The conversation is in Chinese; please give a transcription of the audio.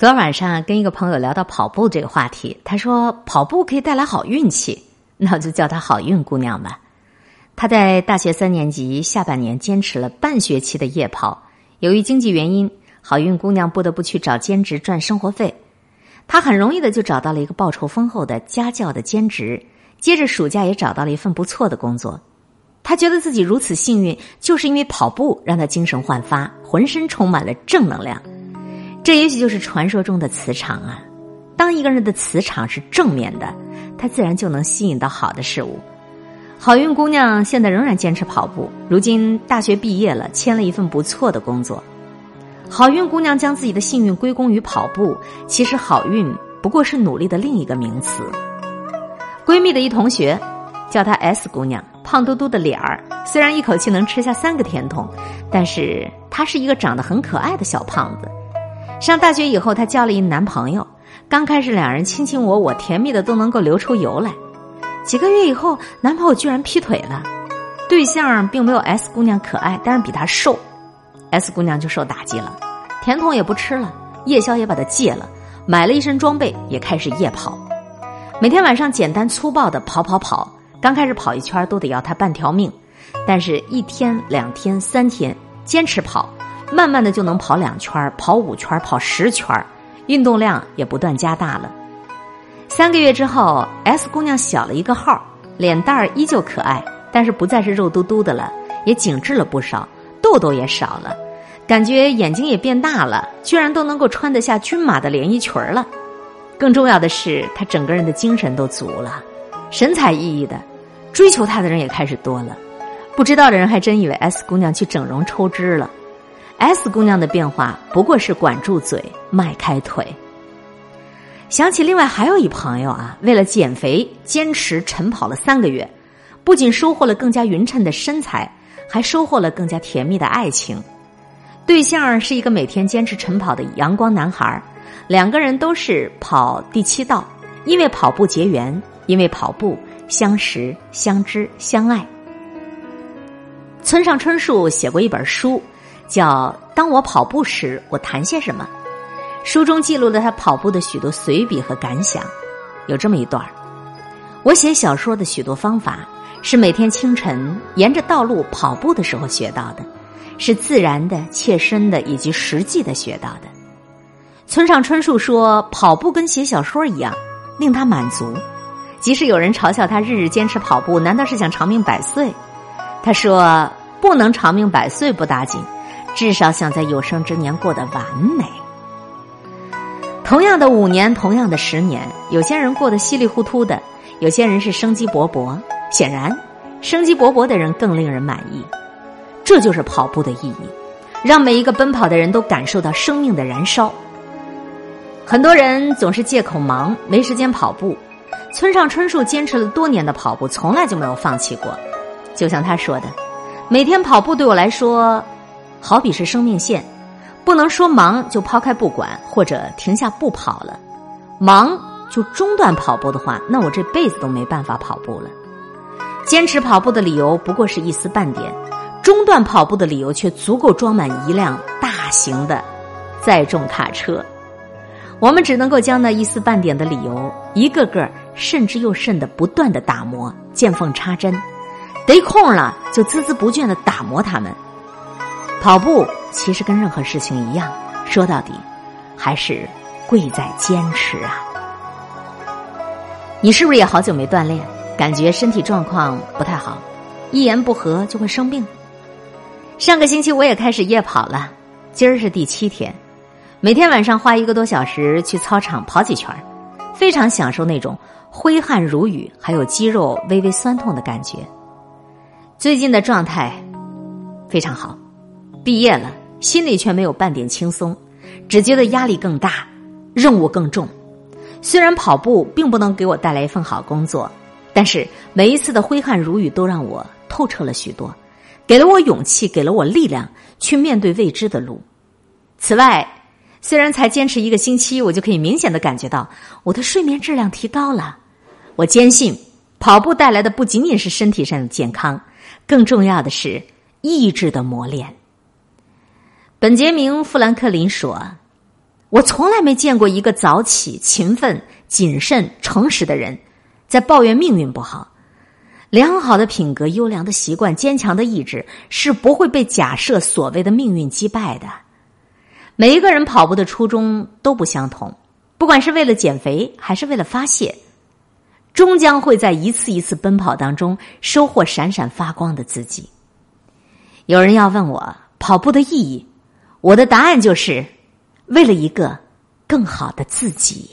昨天晚上跟一个朋友聊到跑步这个话题，他说跑步可以带来好运气，那我就叫她好运姑娘吧。她在大学三年级下半年坚持了半学期的夜跑，由于经济原因，好运姑娘不得不去找兼职赚生活费。她很容易的就找到了一个报酬丰厚的家教的兼职，接着暑假也找到了一份不错的工作。她觉得自己如此幸运，就是因为跑步让她精神焕发，浑身充满了正能量。这也许就是传说中的磁场啊！当一个人的磁场是正面的，他自然就能吸引到好的事物。好运姑娘现在仍然坚持跑步，如今大学毕业了，签了一份不错的工作。好运姑娘将自己的幸运归功于跑步，其实好运不过是努力的另一个名词。闺蜜的一同学叫她 S 姑娘，胖嘟嘟的脸儿，虽然一口气能吃下三个甜筒，但是她是一个长得很可爱的小胖子。上大学以后，她交了一男朋友。刚开始两人卿卿我我，甜蜜的都能够流出油来。几个月以后，男朋友居然劈腿了。对象并没有 S 姑娘可爱，但是比她瘦。S 姑娘就受打击了，甜筒也不吃了，夜宵也把它戒了，买了一身装备，也开始夜跑。每天晚上简单粗暴的跑跑跑。刚开始跑一圈都得要她半条命，但是一天、两天、三天坚持跑。慢慢的就能跑两圈跑五圈跑十圈运动量也不断加大了。三个月之后，S 姑娘小了一个号，脸蛋儿依旧可爱，但是不再是肉嘟嘟的了，也紧致了不少，痘痘也少了，感觉眼睛也变大了，居然都能够穿得下均码的连衣裙儿了。更重要的是，她整个人的精神都足了，神采奕奕的，追求她的人也开始多了。不知道的人还真以为 S 姑娘去整容抽脂了。S 姑娘的变化不过是管住嘴，迈开腿。想起另外还有一朋友啊，为了减肥坚持晨跑了三个月，不仅收获了更加匀称的身材，还收获了更加甜蜜的爱情。对象是一个每天坚持晨跑的阳光男孩，两个人都是跑第七道，因为跑步结缘，因为跑步相识、相知、相爱。村上春树写过一本书。叫当我跑步时，我谈些什么？书中记录了他跑步的许多随笔和感想，有这么一段儿我写小说的许多方法是每天清晨沿着道路跑步的时候学到的，是自然的、切身的以及实际的学到的。村上春树说，跑步跟写小说一样，令他满足。即使有人嘲笑他日日坚持跑步，难道是想长命百岁？他说，不能长命百岁不打紧。至少想在有生之年过得完美。同样的五年，同样的十年，有些人过得稀里糊涂的，有些人是生机勃勃。显然，生机勃勃的人更令人满意。这就是跑步的意义，让每一个奔跑的人都感受到生命的燃烧。很多人总是借口忙，没时间跑步。村上春树坚持了多年的跑步，从来就没有放弃过。就像他说的：“每天跑步对我来说。”好比是生命线，不能说忙就抛开不管，或者停下不跑了。忙就中断跑步的话，那我这辈子都没办法跑步了。坚持跑步的理由不过是一丝半点，中断跑步的理由却足够装满一辆大型的载重卡车。我们只能够将那一丝半点的理由，一个个慎之又慎的不断的打磨，见缝插针，得空了就孜孜不倦的打磨它们。跑步其实跟任何事情一样，说到底，还是贵在坚持啊！你是不是也好久没锻炼，感觉身体状况不太好，一言不合就会生病？上个星期我也开始夜跑了，今儿是第七天，每天晚上花一个多小时去操场跑几圈非常享受那种挥汗如雨，还有肌肉微微酸痛的感觉。最近的状态非常好。毕业了，心里却没有半点轻松，只觉得压力更大，任务更重。虽然跑步并不能给我带来一份好工作，但是每一次的挥汗如雨都让我透彻了许多，给了我勇气，给了我力量去面对未知的路。此外，虽然才坚持一个星期，我就可以明显的感觉到我的睡眠质量提高了。我坚信，跑步带来的不仅仅是身体上的健康，更重要的是意志的磨练。本杰明·富兰克林说：“我从来没见过一个早起、勤奋、谨慎、诚实的人在抱怨命运不好。良好的品格、优良的习惯、坚强的意志是不会被假设所谓的命运击败的。每一个人跑步的初衷都不相同，不管是为了减肥还是为了发泄，终将会在一次一次奔跑当中收获闪闪发光的自己。有人要问我跑步的意义，我的答案就是。为了一个更好的自己。